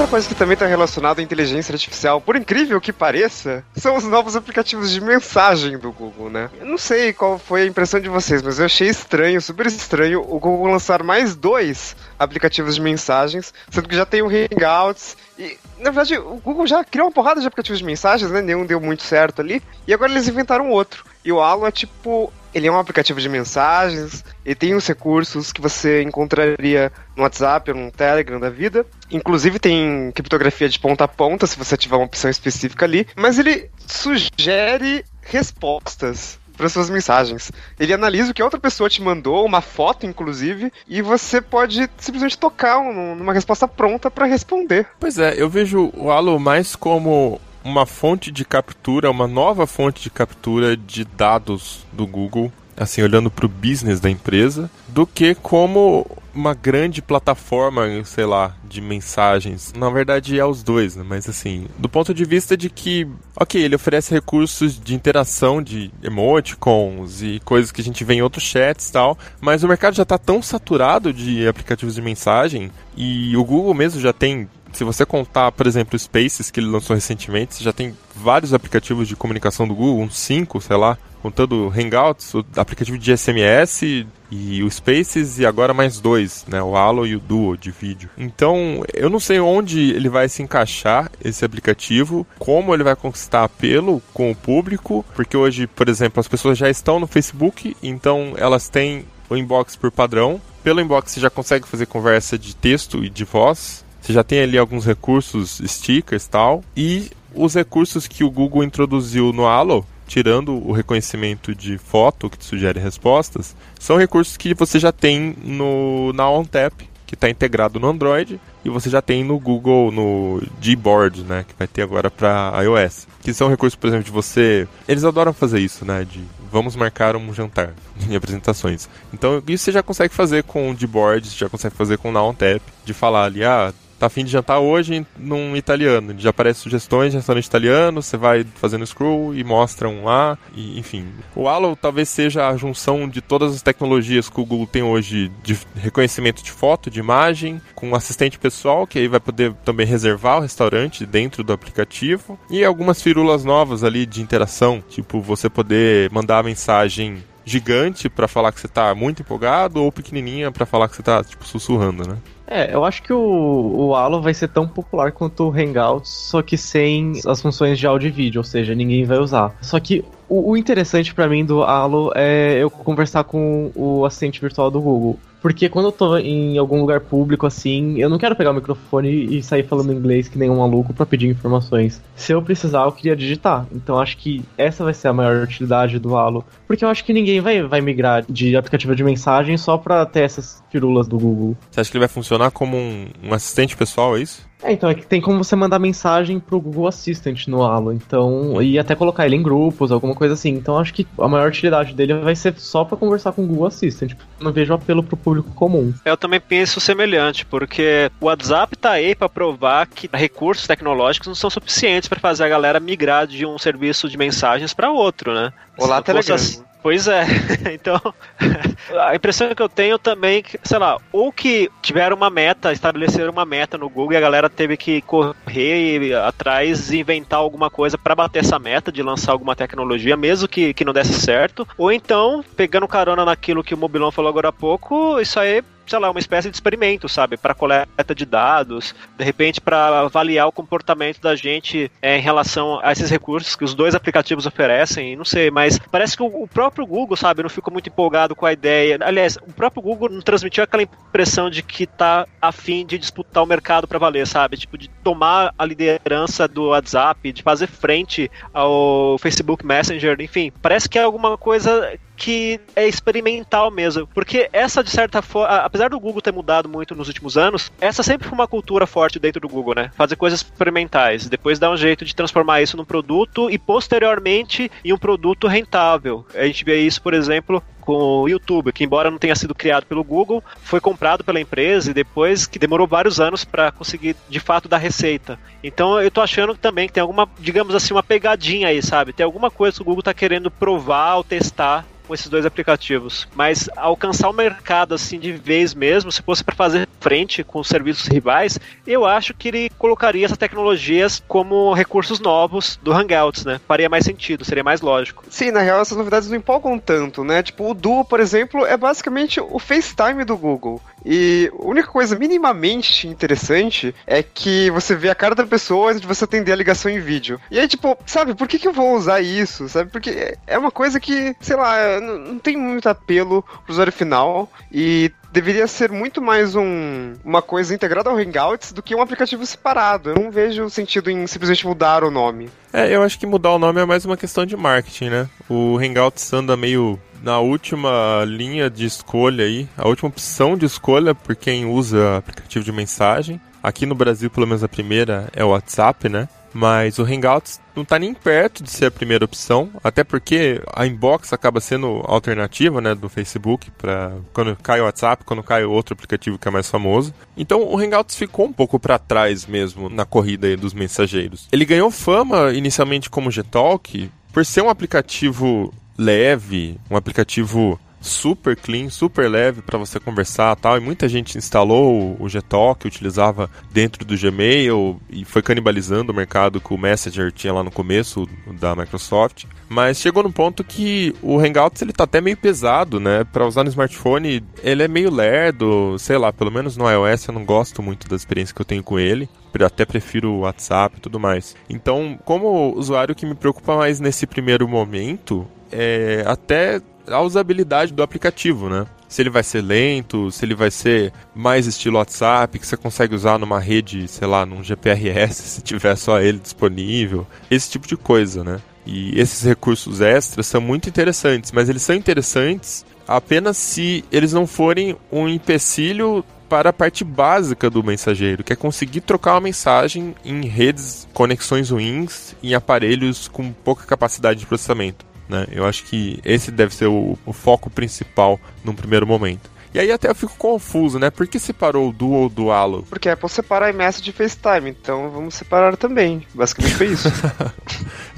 Outra coisa que também está relacionada à inteligência artificial, por incrível que pareça, são os novos aplicativos de mensagem do Google, né? Eu não sei qual foi a impressão de vocês, mas eu achei estranho, super estranho, o Google lançar mais dois aplicativos de mensagens, sendo que já tem o Hangouts e, na verdade, o Google já criou uma porrada de aplicativos de mensagens, né? Nenhum deu muito certo ali. E agora eles inventaram outro. E o Allo é tipo ele é um aplicativo de mensagens, ele tem os recursos que você encontraria no WhatsApp ou no Telegram da vida. Inclusive tem criptografia de ponta a ponta, se você tiver uma opção específica ali. Mas ele sugere respostas para suas mensagens. Ele analisa o que outra pessoa te mandou, uma foto inclusive, e você pode simplesmente tocar um, numa resposta pronta para responder. Pois é, eu vejo o Halo mais como uma fonte de captura, uma nova fonte de captura de dados do Google, assim, olhando para o business da empresa, do que como uma grande plataforma, sei lá, de mensagens. Na verdade, é os dois, né? Mas assim, do ponto de vista de que, ok, ele oferece recursos de interação de emoticons e coisas que a gente vê em outros chats e tal, mas o mercado já está tão saturado de aplicativos de mensagem e o Google mesmo já tem Se você contar, por exemplo, o Spaces que ele lançou recentemente, você já tem vários aplicativos de comunicação do Google, uns 5, sei lá, contando Hangouts, o aplicativo de SMS e o Spaces e agora mais dois, né, o Halo e o Duo de vídeo. Então, eu não sei onde ele vai se encaixar esse aplicativo, como ele vai conquistar apelo com o público, porque hoje, por exemplo, as pessoas já estão no Facebook, então elas têm o inbox por padrão. Pelo inbox você já consegue fazer conversa de texto e de voz. Você já tem ali alguns recursos, stickers tal. E os recursos que o Google introduziu no Halo, tirando o reconhecimento de foto que te sugere respostas, são recursos que você já tem no na OnTap, que está integrado no Android, e você já tem no Google, no Gboard, né, que vai ter agora para iOS. Que são recursos, por exemplo, de você... Eles adoram fazer isso, né, de vamos marcar um jantar em apresentações. Então, isso você já consegue fazer com o Gboard, você já consegue fazer com o Now Tap, de falar ali, ah, tá afim de jantar hoje num italiano. Já aparece sugestões de restaurante italiano, você vai fazendo scroll e mostra um lá, e, enfim. O Allo talvez seja a junção de todas as tecnologias que o Google tem hoje de reconhecimento de foto, de imagem, com um assistente pessoal, que aí vai poder também reservar o restaurante dentro do aplicativo, e algumas firulas novas ali de interação, tipo você poder mandar mensagem gigante para falar que você tá muito empolgado ou pequenininha para falar que você tá tipo sussurrando, né? É, eu acho que o, o Halo vai ser tão popular quanto o Hangouts, só que sem as funções de áudio e vídeo, ou seja, ninguém vai usar. Só que o, o interessante para mim do Halo é eu conversar com o assistente virtual do Google. Porque quando eu tô em algum lugar público assim, eu não quero pegar o microfone e sair falando inglês que nem um maluco para pedir informações. Se eu precisar, eu queria digitar. Então acho que essa vai ser a maior utilidade do Halo. Porque eu acho que ninguém vai, vai migrar de aplicativo de mensagem só pra ter essas firulas do Google. Você acha que ele vai funcionar como um, um assistente pessoal, é isso? É, então é que tem como você mandar mensagem pro Google Assistant no Halo, então, e até colocar ele em grupos, alguma coisa assim. Então acho que a maior utilidade dele vai ser só para conversar com o Google Assistant. Não vejo apelo pro público comum. Eu também penso semelhante, porque o WhatsApp tá aí para provar que recursos tecnológicos não são suficientes para fazer a galera migrar de um serviço de mensagens para outro, né? Olá, Telegram. Assim, Pois é, então a impressão que eu tenho também, sei lá, ou que tiveram uma meta, estabeleceram uma meta no Google e a galera teve que correr atrás e inventar alguma coisa para bater essa meta de lançar alguma tecnologia, mesmo que, que não desse certo, ou então, pegando carona naquilo que o Mobilon falou agora há pouco, isso aí sei lá, uma espécie de experimento, sabe? Para coleta de dados, de repente para avaliar o comportamento da gente é, em relação a esses recursos que os dois aplicativos oferecem, não sei, mas parece que o, próprio Google, sabe, não ficou muito empolgado com a ideia. Aliás, o próprio Google não transmitiu aquela impressão de que tá afim de disputar o mercado para valer, sabe? Tipo, de tomar a liderança do WhatsApp, de fazer frente ao Facebook Messenger, enfim, parece que é alguma coisa que é experimental mesmo. Porque essa, de certa forma, apesar do Google ter mudado muito nos últimos anos, essa sempre foi uma cultura forte dentro do Google, né? Fazer coisas experimentais, depois dar um jeito de transformar isso num produto e posteriormente em um produto rentável. A gente vê isso, por exemplo, com o YouTube, que embora não tenha sido criado pelo Google, foi comprado pela empresa e depois que demorou vários anos para conseguir de fato dar receita. Então eu tô achando também que tem alguma, digamos assim, uma pegadinha aí, sabe? Tem alguma coisa que o Google tá querendo provar ou testar com esses dois aplicativos. Mas alcançar o mercado assim de vez mesmo, se fosse para fazer frente com os serviços rivais, eu acho que ele colocaria essas tecnologias como recursos novos do Hangouts, né? Faria mais sentido, seria mais lógico. Sim, na real essas novidades não empolgam tanto, né? Tipo, o Duo, por exemplo, é basicamente o FaceTime do Google. E a única coisa minimamente interessante é que você vê a cara da pessoa antes de você atender a ligação em vídeo. E aí, tipo, sabe, por que, que eu vou usar isso? Sabe? Porque é uma coisa que, sei lá, não, tem muito apelo pro usuário final. E deveria ser muito mais um, uma coisa integrada ao Hangouts do que um aplicativo separado. Eu não vejo sentido em simplesmente mudar o nome. É, eu acho que mudar o nome é mais uma questão de marketing, né? O Hangouts anda meio na última linha de escolha aí, a última opção de escolha por quem usa aplicativo de mensagem. Aqui no Brasil, pelo menos a primeira é o WhatsApp, né? Mas o Hangouts não está nem perto de ser a primeira opção, até porque a inbox acaba sendo alternativa, né, do Facebook para quando cai o WhatsApp, quando cai outro aplicativo que é mais famoso. Então o Hangouts ficou um pouco para trás mesmo na corrida dos mensageiros. Ele ganhou fama inicialmente como Gtalk por ser um aplicativo leve, um aplicativo super clean, super leve para você conversar tal. E muita gente instalou o Gtalk, utilizava dentro do Gmail e foi canibalizando o mercado que o Messenger tinha lá no começo da Microsoft. Mas chegou num ponto que o Hangouts ele tá até meio pesado, né? Para usar no smartphone, ele é meio lerdo, sei lá, pelo menos no iOS eu não gosto muito da experiência que eu tenho com ele. Até prefiro o WhatsApp e tudo mais. Então, como usuário que me preocupa mais nesse primeiro momento é até a usabilidade do aplicativo, né? Se ele vai ser lento, se ele vai ser mais estilo WhatsApp, que você consegue usar numa rede, sei lá, num GPRS, se tiver só ele disponível, esse tipo de coisa, né? E esses recursos extras são muito interessantes, mas eles são interessantes apenas se eles não forem um empecilho para a parte básica do mensageiro, que é conseguir trocar uma mensagem em redes, conexões ruins, em aparelhos com pouca capacidade de processamento. Né? Eu acho que esse deve ser o, o foco principal num primeiro momento. E aí até eu fico confuso, né? Por que separou o Duo do Halo? Porque é Apple separa iMessage de FaceTime, então vamos separar também. Basicamente foi isso.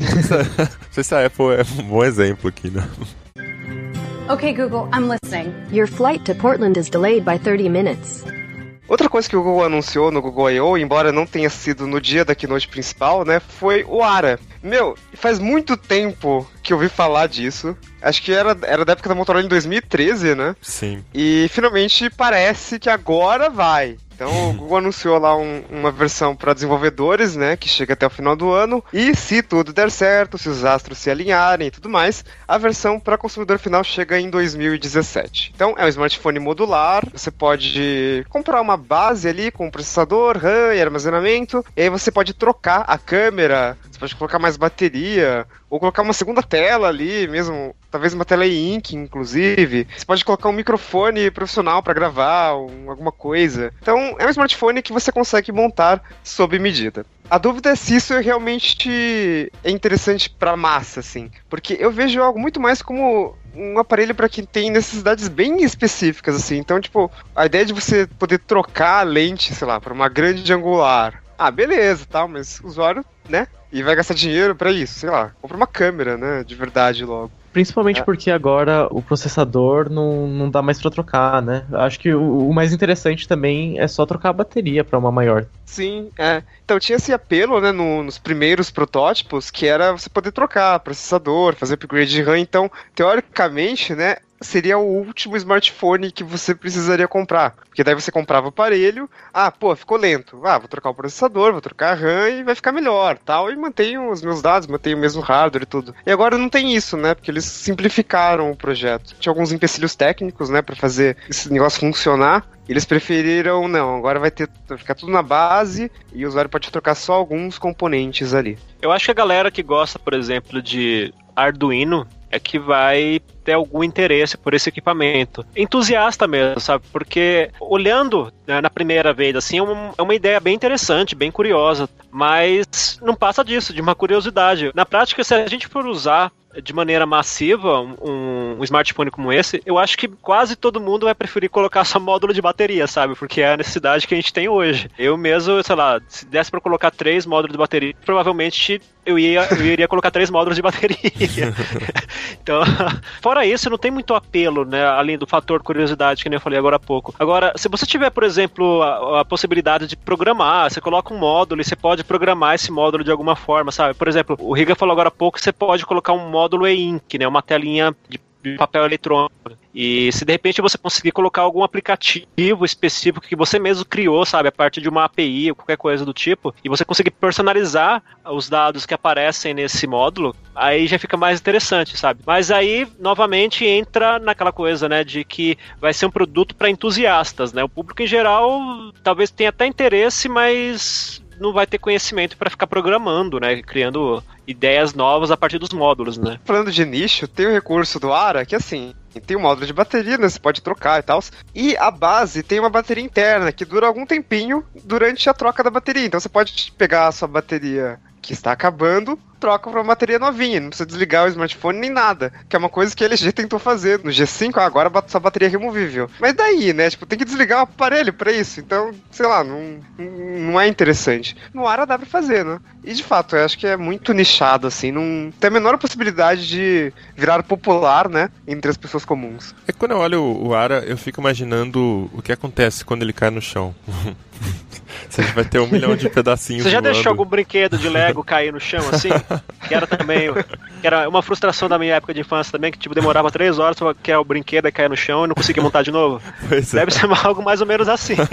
Não sei se a Apple é um bom exemplo aqui, né? Okay, Google, I'm listening. Your flight to Portland is delayed by 30 minutes. Outra coisa que o Google anunciou no Google I.O., embora não tenha sido no dia da keynote principal, né, foi o ARA. Meu, faz muito tempo que eu ouvi falar disso. Acho que era, era da época da Motorola em 2013, né? Sim. E finalmente parece que agora vai. Então o Google anunciou lá um, uma versão para desenvolvedores, né, que chega até o final do ano. E se tudo der certo, se os astros se alinharem e tudo mais, a versão para consumidor final chega em 2017. Então é um smartphone modular. Você pode comprar uma base ali com processador, RAM e armazenamento. E aí você pode trocar a câmera pode colocar mais bateria, ou colocar uma segunda tela ali mesmo, talvez uma tela e-ink, inclusive. Você pode colocar um microfone profissional para gravar, um, alguma coisa. Então, é um smartphone que você consegue montar sob medida. A dúvida é se isso realmente é interessante para massa, assim, porque eu vejo algo muito mais como um aparelho para quem tem necessidades bem específicas, assim. Então, tipo, a ideia de você poder trocar a lente, sei lá, para uma grande angular. Ah, beleza, tal, mas o usuário, né, e vai gastar dinheiro para isso, sei lá, compra uma câmera, né, de verdade logo. Principalmente é. porque agora o processador não, não dá mais para trocar, né? Acho que o, o, mais interessante também é só trocar a bateria para uma maior. Sim, é. Então tinha esse apelo, né, no, nos primeiros protótipos, que era você poder trocar processador, fazer upgrade de RAM. Então, teoricamente, né, seria o último smartphone que você precisaria comprar. Porque daí você comprava o aparelho, ah, pô, ficou lento. Ah, vou trocar o processador, vou trocar a RAM e vai ficar melhor, tal. E mantenho os meus dados, mantenho o mesmo hardware e tudo. E agora não tem isso, né? Porque eles simplificaram o projeto. Tinha alguns empecilhos técnicos, né, para fazer esse negócio funcionar. Eles preferiram, não, agora vai ter vai ficar tudo na base e o usuário pode trocar só alguns componentes ali. Eu acho que a galera que gosta, por exemplo, de Arduino é que vai ter algum interesse por esse equipamento. Entusiasta mesmo, sabe? Porque olhando né, na primeira vez, assim, é uma, é uma ideia bem interessante, bem curiosa, mas não passa disso, de uma curiosidade. Na prática, se a gente for usar de maneira massiva um, um, smartphone como esse, eu acho que quase todo mundo vai preferir colocar só módulo de bateria, sabe? Porque é a necessidade que a gente tem hoje. Eu mesmo, sei lá, se desse para colocar três módulos de bateria, provavelmente eu, ia, eu iria colocar três módulos de bateria. então, fora isso, não tem muito apelo, né? Além do fator curiosidade que nem eu falei agora há pouco. Agora, se você tiver, por exemplo, a, a possibilidade de programar, você coloca um módulo e você pode programar esse módulo de alguma forma, sabe? Por exemplo, o Riga falou agora há pouco você pode colocar um módulo e-ink, né? Uma telinha de papel eletrônico. E se de repente você conseguir colocar algum aplicativo específico que você mesmo criou, sabe, a partir de uma API ou qualquer coisa do tipo, e você conseguir personalizar os dados que aparecem nesse módulo, aí já fica mais interessante, sabe? Mas aí, novamente, entra naquela coisa, né, de que vai ser um produto para entusiastas, né? O público em geral talvez tenha até interesse, mas não vai ter conhecimento para ficar programando, né? Criando ideias novas a partir dos módulos, né? Falando de nicho, tem o recurso do ARA que assim, tem um módulo de bateria, né? Você pode trocar e tal. E a base tem uma bateria interna que dura algum tempinho durante a troca da bateria. Então você pode pegar a sua bateria que está acabando, troca para uma bateria novinha, não precisa desligar o smartphone nem nada, que é uma coisa que a LG tentou fazer no G5, ah, agora só bateria removível. Mas daí, né, tipo, tem que desligar o aparelho para isso, então, sei lá, não, não é interessante. No Ara dá para fazer, né? E de fato, eu acho que é muito nichado, assim, não tem a menor possibilidade de virar popular, né, entre as pessoas comuns. É que quando eu olho o Ara, eu fico imaginando o que acontece quando ele cai no chão. Você vai ter um milhão de pedacinhos. Você já voando. deixou algum brinquedo de Lego cair no chão assim? que era também. Que era uma frustração da minha época de infância também, que tipo, demorava três horas pra que o brinquedo cair no chão e não conseguia montar de novo. Pois é. Deve é. ser algo mais ou menos assim.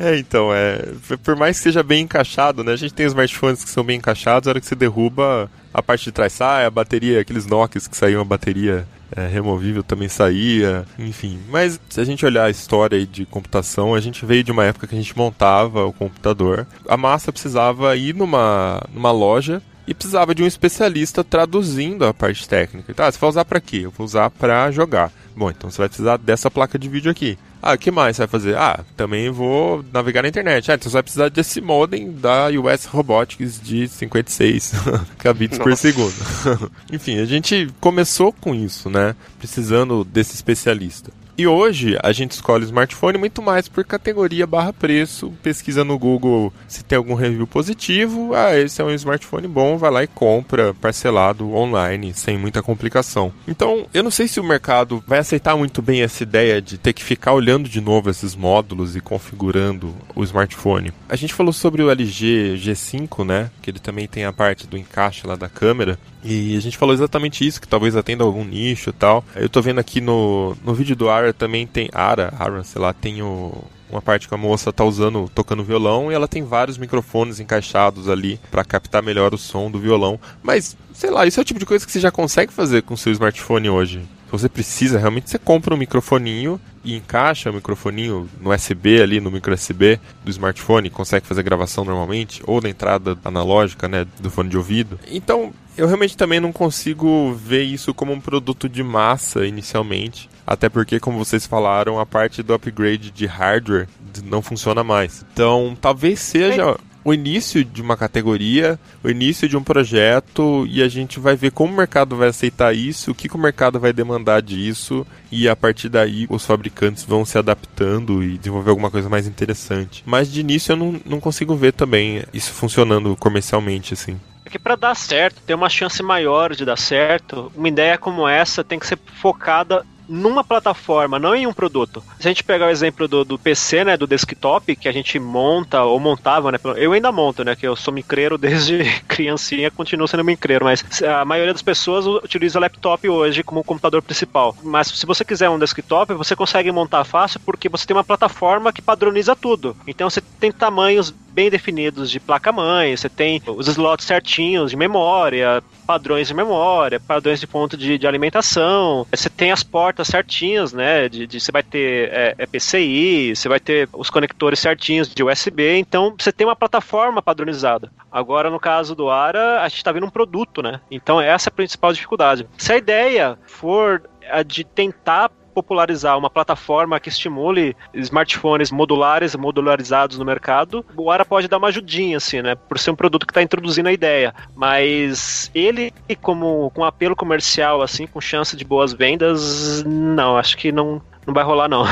É, então, é. Por mais que seja bem encaixado, né? A gente tem os smartphones que são bem encaixados, a hora que você derruba, a parte de trás sai, a bateria, aqueles Nokias que saíam a bateria é, removível também saía, enfim. Mas se a gente olhar a história de computação, a gente veio de uma época que a gente montava o computador. A massa precisava ir numa, numa loja e precisava de um especialista traduzindo a parte técnica. Tá, você vai usar para quê? Eu vou usar para jogar. Bom, então você vai precisar dessa placa de vídeo aqui. Ah, o que mais você vai fazer? Ah, também vou navegar na internet. Ah, então você vai precisar desse modem da US Robotics de 56 kbps por segundo. Enfim, a gente começou com isso, né? Precisando desse especialista. E hoje a gente escolhe smartphone muito mais por categoria barra preço, pesquisa no Google se tem algum review positivo, ah, esse é um smartphone bom, vai lá e compra parcelado online, sem muita complicação. Então, eu não sei se o mercado vai aceitar muito bem essa ideia de ter que ficar olhando de novo esses módulos e configurando o smartphone. A gente falou sobre o LG G5, né, que ele também tem a parte do encaixe lá da câmera, e a gente falou exatamente isso, que talvez atenda algum nicho e tal. Eu tô vendo aqui no, no vídeo do Ara também tem. Ara, Ara, sei lá, tem o, uma parte que a moça tá usando, tocando violão, e ela tem vários microfones encaixados ali para captar melhor o som do violão. Mas, sei lá, isso é o tipo de coisa que você já consegue fazer com seu smartphone hoje. Se você precisa, realmente você compra um microfoninho e encaixa o microfoninho no USB ali, no micro USB do smartphone, consegue fazer gravação normalmente, ou na entrada analógica, né, do fone de ouvido. Então, eu realmente também não consigo ver isso como um produto de massa inicialmente. Até porque, como vocês falaram, a parte do upgrade de hardware não funciona mais. Então, talvez seja o início de uma categoria, o início de um projeto e a gente vai ver como o mercado vai aceitar isso, o que, que o mercado vai demandar disso e a partir daí os fabricantes vão se adaptando e desenvolver alguma coisa mais interessante. Mas de início eu não, não consigo ver também isso funcionando comercialmente assim. É que para dar certo, ter uma chance maior de dar certo, uma ideia como essa tem que ser focada numa plataforma, não em um produto. Se a gente pegar o exemplo do, do PC, né, do desktop, que a gente monta ou montava, né, eu ainda monto, né, que eu sou micreiro desde criancinha, continuo sendo micreiro, mas a maioria das pessoas utiliza laptop hoje como computador principal. Mas se você quiser um desktop, você consegue montar fácil porque você tem uma plataforma que padroniza tudo. Então você tem tamanhos bem definidos de placa-mãe, você tem os slots certinhos de memória, padrões de memória, padrões de ponto de, de alimentação, você tem as portas certinhas, né? De, de você vai ter é, é PCI, você vai ter os conectores certinhos de USB, então você tem uma plataforma padronizada. Agora, no caso do ARA, a gente está vendo um produto, né? Então essa é a principal dificuldade. Se a ideia for a de tentar popularizar uma plataforma que estimule smartphones modulares, modularizados no mercado, o Ara pode dar uma ajudinha, assim, né? Por ser um produto que está introduzindo a ideia. Mas ele, como com apelo comercial, assim, com chance de boas vendas, não, acho que não, não vai rolar, não.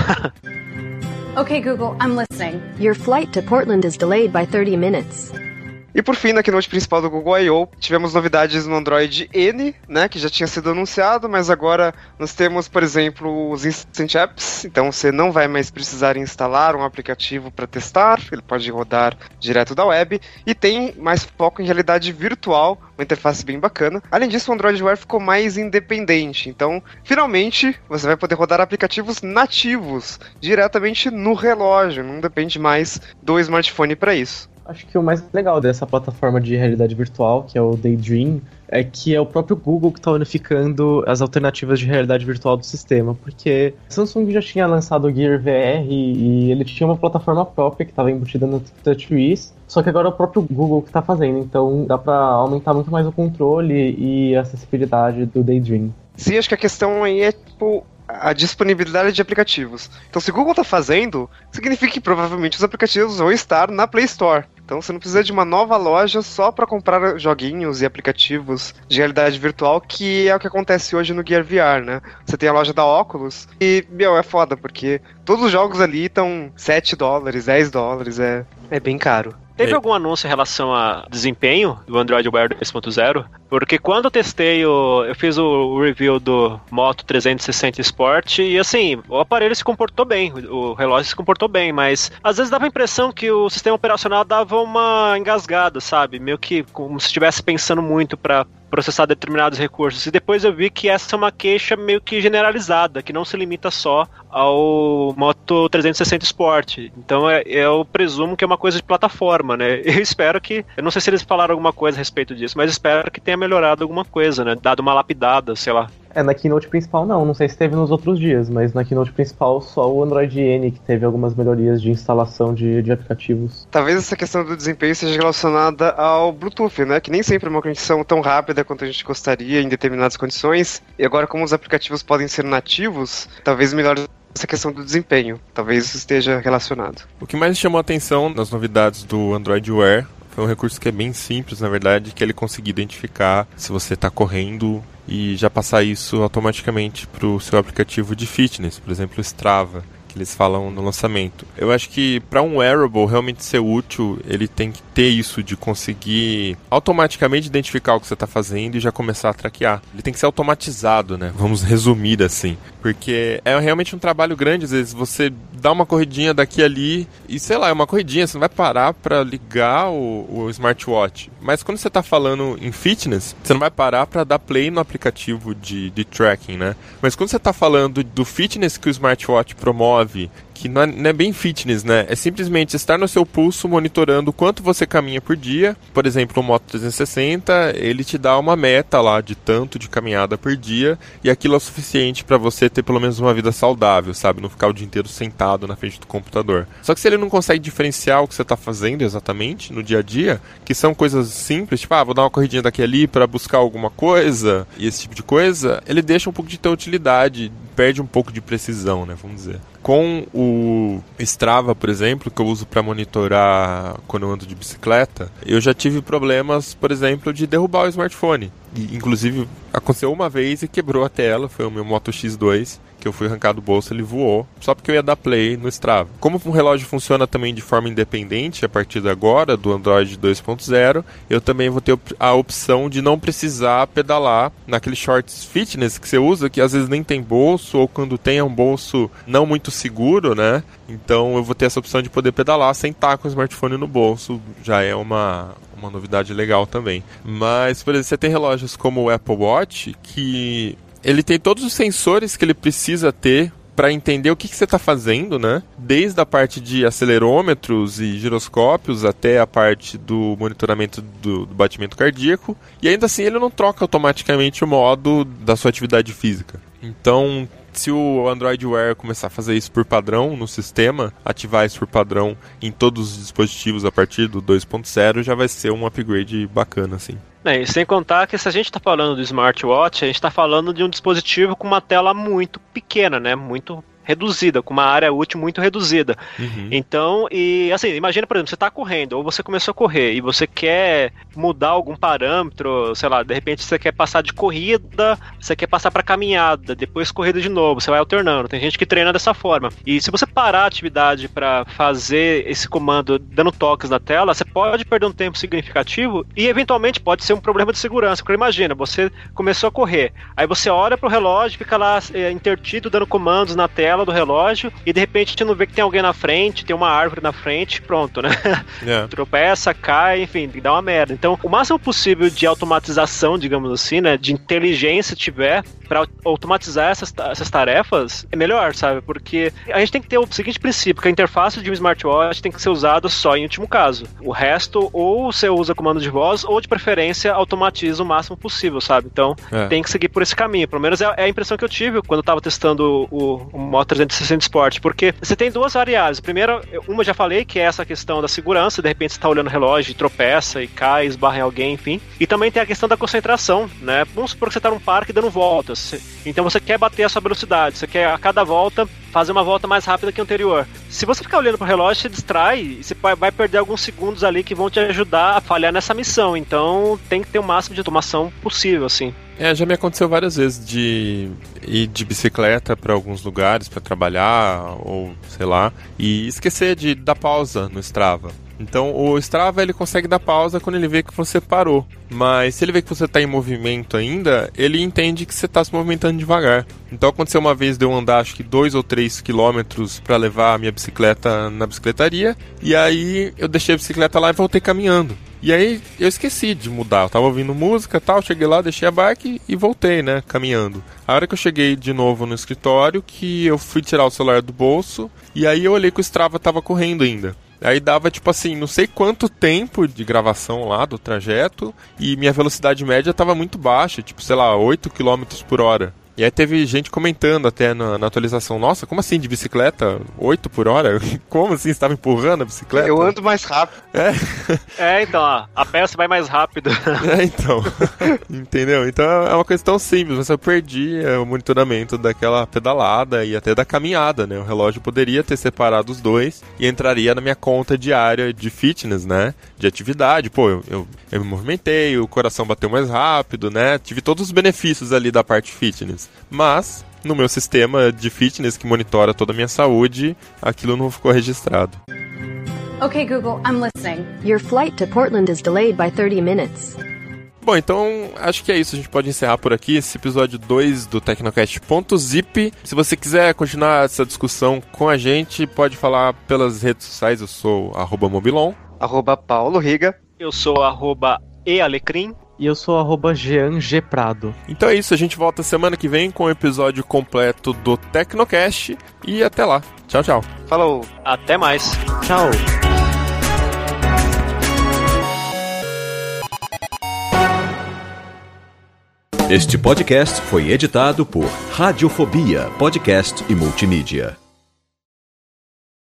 okay, Google, I'm listening. Your flight to Portland is delayed by 30 minutes. E por fim, na keynote principal do Google I.O., tivemos novidades no Android N, né, que já tinha sido anunciado, mas agora nós temos, por exemplo, os Instant Apps, então você não vai mais precisar instalar um aplicativo para testar, ele pode rodar direto da web, e tem mais foco em realidade virtual, uma interface bem bacana. Além disso, o Android Wear ficou mais independente, então finalmente você vai poder rodar aplicativos nativos diretamente no relógio, não depende mais do smartphone para isso. Acho que o mais legal dessa plataforma de realidade virtual, que é o Daydream, é que é o próprio Google que está unificando as alternativas de realidade virtual do sistema, porque Samsung já tinha lançado o Gear VR e ele tinha uma plataforma própria que estava embutida no TouchWiz, só que agora é o próprio Google que está fazendo, então dá para aumentar muito mais o controle e a acessibilidade do Daydream. Sim, acho que a questão aí é tipo a disponibilidade de aplicativos. Então, se o Google está fazendo, significa que provavelmente os aplicativos vão estar na Play Store. Então você não precisa de uma nova loja só para comprar joguinhos e aplicativos de realidade virtual, que é o que acontece hoje no Gear VR, né? Você tem a loja da Oculus e, meu, é foda, porque todos os jogos ali estão 7 dólares, 10 dólares, é, é bem caro. Teve algum anúncio em relação a desempenho do Android Wear 2.0? Porque quando eu testei, o, eu fiz o review do Moto 360 Sport e assim, o aparelho se comportou bem, o relógio se comportou bem, mas às vezes dava a impressão que o sistema operacional dava uma engasgada, sabe? Meio que como se estivesse pensando muito para processar determinados recursos. E depois eu vi que essa é uma queixa meio que generalizada, que não se limita só ao Moto 360 Sport. Então é, eu presumo que é uma coisa de plataforma, né? Eu espero que. Eu não sei se eles falaram alguma coisa a respeito disso, mas espero que tenha melhorado alguma coisa, né? Dado uma lapidada, sei lá. É, na keynote principal não, não sei se teve nos outros dias, mas na keynote principal só o Android N que teve algumas melhorias de instalação de, de aplicativos. Talvez essa questão do desempenho seja relacionada ao Bluetooth, né? Que nem sempre é uma conexão tão rápida quanto a gente gostaria em determinadas condições. E agora, como os aplicativos podem ser nativos, talvez melhore essa questão do desempenho. Talvez isso esteja relacionado. O que mais chamou a atenção nas novidades do Android Wear foi um recurso que é bem simples, na verdade, que ele conseguir identificar se você está correndo e já passar isso automaticamente para o seu aplicativo de fitness, por exemplo, o Strava que eles falam no lançamento. Eu acho que para um wearable realmente ser útil, ele tem que ter isso de conseguir automaticamente identificar o que você está fazendo e já começar a traquear. Ele tem que ser automatizado, né? Vamos resumir assim. Porque é realmente um trabalho grande, às vezes você dá uma corridinha daqui ali e sei lá, é uma corridinha, você não vai parar para ligar o, o smartwatch. Mas quando você está falando em fitness, você não vai parar para dar play no aplicativo de, de tracking, né? Mas quando você está falando do fitness que o smartwatch promove, que não é, não é, bem fitness, né? É simplesmente estar no seu pulso monitorando quanto você caminha por dia. Por exemplo, o Moto 360, ele te dá uma meta lá de tanto de caminhada por dia e aquilo é o suficiente para você ter pelo menos uma vida saudável, sabe? Não ficar o dia inteiro sentado na frente do computador. Só que se ele não consegue diferenciar o que você está fazendo exatamente no dia a dia, que são coisas simples, tipo, ah, vou dar uma corridinha daqui ali para buscar alguma coisa e esse tipo de coisa, ele deixa um pouco de ter utilidade, perde um pouco de precisão, né? Vamos dizer com o Strava, por exemplo, que eu uso para monitorar quando eu ando de bicicleta, eu já tive problemas, por exemplo, de derrubar o smartphone. E, inclusive, aconteceu uma vez e quebrou a tela, foi o meu Moto X2 que eu fui arrancar do bolso, ele voou, só porque eu ia dar play no Strava. Como um relógio funciona também de forma independente a partir de agora, do Android 2.0, eu também vou ter a opção de não precisar pedalar naquele shorts fitness que você usa, que às vezes nem tem bolso, ou quando tem é um bolso não muito seguro, né? Então eu vou ter essa opção de poder pedalar sem estar com o smartphone no bolso, já é uma, uma novidade legal também. Mas, por exemplo, você tem relógios como o Apple Watch que ele tem todos os sensores que ele precisa ter para entender o que, que você está fazendo, né? Desde a parte de acelerômetros e giroscópios até a parte do monitoramento do, do, batimento cardíaco. E ainda assim ele não troca automaticamente o modo da sua atividade física. Então se o Android Wear começar a fazer isso por padrão no sistema, ativar isso por padrão em todos os dispositivos a partir do 2.0, já vai ser um upgrade bacana, assim. É, sem contar que se a gente está falando do smartwatch, a gente está falando de um dispositivo com uma tela muito pequena, né? Muito reduzida, com uma área útil muito reduzida. Uhum. Então, e assim, imagina, por exemplo, você está correndo, ou você começou a correr e você quer mudar algum parâmetro, sei lá, de repente você quer passar de corrida, você quer passar para caminhada, depois corrida de novo, você vai alternando. Tem gente que treina dessa forma. E se você parar a atividade para fazer esse comando dando toques na tela, você pode perder um tempo significativo e eventualmente pode ser um problema de segurança. Porque imagina, você começou a correr, aí você olha para o relógio, fica lá é, intertido dando comandos na tela tela do relógio e de repente a gente não vê que tem alguém na frente, tem uma árvore na frente, pronto, né? Yeah. É. Tropeça, cai, enfim, dá uma merda. Então, o máximo possível de automatização, digamos assim, né, de inteligência tiver para automatizar essas, essas tarefas, é melhor, sabe? Porque a gente tem que ter o seguinte princípio, que a interface de um smartwatch tem que ser usada só em último caso. O resto, ou você usa comando de voz, ou de preferência automatiza o máximo possível, sabe? Então, é. tem que seguir por esse caminho. Pelo menos é, é a impressão que eu tive quando eu tava testando o, o 360 Sport, porque você tem duas variáveis. Primeiro, uma já falei, que é essa questão da segurança, de repente você está olhando o relógio, tropeça e cai, esbarra em alguém, enfim. E também tem a questão da concentração, né? Vamos supor que você está num parque dando voltas. Então você quer bater a sua velocidade, você quer a cada volta fazer uma volta mais rápida que a anterior. Se você ficar olhando pro relógio, você distrai e você vai perder alguns segundos ali que vão te ajudar a falhar nessa missão. Então tem que ter o máximo de automação possível, assim. É, já me aconteceu várias vezes de ir de bicicleta para alguns lugares para trabalhar ou sei lá e esquecer de dar pausa no Strava. Então o Strava ele consegue dar pausa quando ele vê que você parou. Mas se ele vê que você está em movimento ainda, ele entende que você está se movimentando devagar. Então aconteceu uma vez de eu andar acho que 2 ou 3 quilômetros para levar a minha bicicleta na bicicletaria. E aí eu deixei a bicicleta lá e voltei caminhando. E aí eu esqueci de mudar. Eu tava ouvindo música tal, cheguei lá, deixei a bike e voltei, né, caminhando. A hora que eu cheguei de novo no escritório, que eu fui tirar o celular do bolso, e aí eu olhei que o Strava tava correndo ainda. Aí dava, tipo assim, não sei quanto tempo de gravação lá do trajeto e minha velocidade média tava muito baixa, tipo, sei lá, 8 km por hora. E aí teve gente comentando até na, na, atualização, nossa, como assim de bicicleta? 8 por hora? Como assim? Você estava empurrando a bicicleta? Eu ando mais rápido. É, é então, ó, a peça vai mais rápido. É, então. Entendeu? Então é uma coisa tão simples, mas eu perdi é, o monitoramento daquela pedalada e até da caminhada, né? O relógio poderia ter separado os dois e entraria na minha conta diária de fitness, né? De atividade. Pô, eu, eu, eu me movimentei, o coração bateu mais rápido, né? Tive todos os benefícios ali da parte fitness. Mas no meu sistema de fitness que monitora toda a minha saúde, aquilo não ficou registrado. Okay, Google, I'm listening. Your flight to Portland is delayed by 30 minutes. Bom, então acho que é isso. A gente pode encerrar por aqui esse episódio 2 do Tecnocast.zip. Se você quiser continuar essa discussão com a gente, pode falar pelas redes sociais. Eu sou arroba Mobilon. Arroba Paulo Riga. Eu sou arroba ealecrim. E eu sou arroba Jean G. Prado. Então é isso, a gente volta semana que vem com o episódio completo do Tecnocast. E até lá. Tchau, tchau. Falou. Até mais. Tchau. Este podcast foi editado por Radiofobia, podcast e multimídia.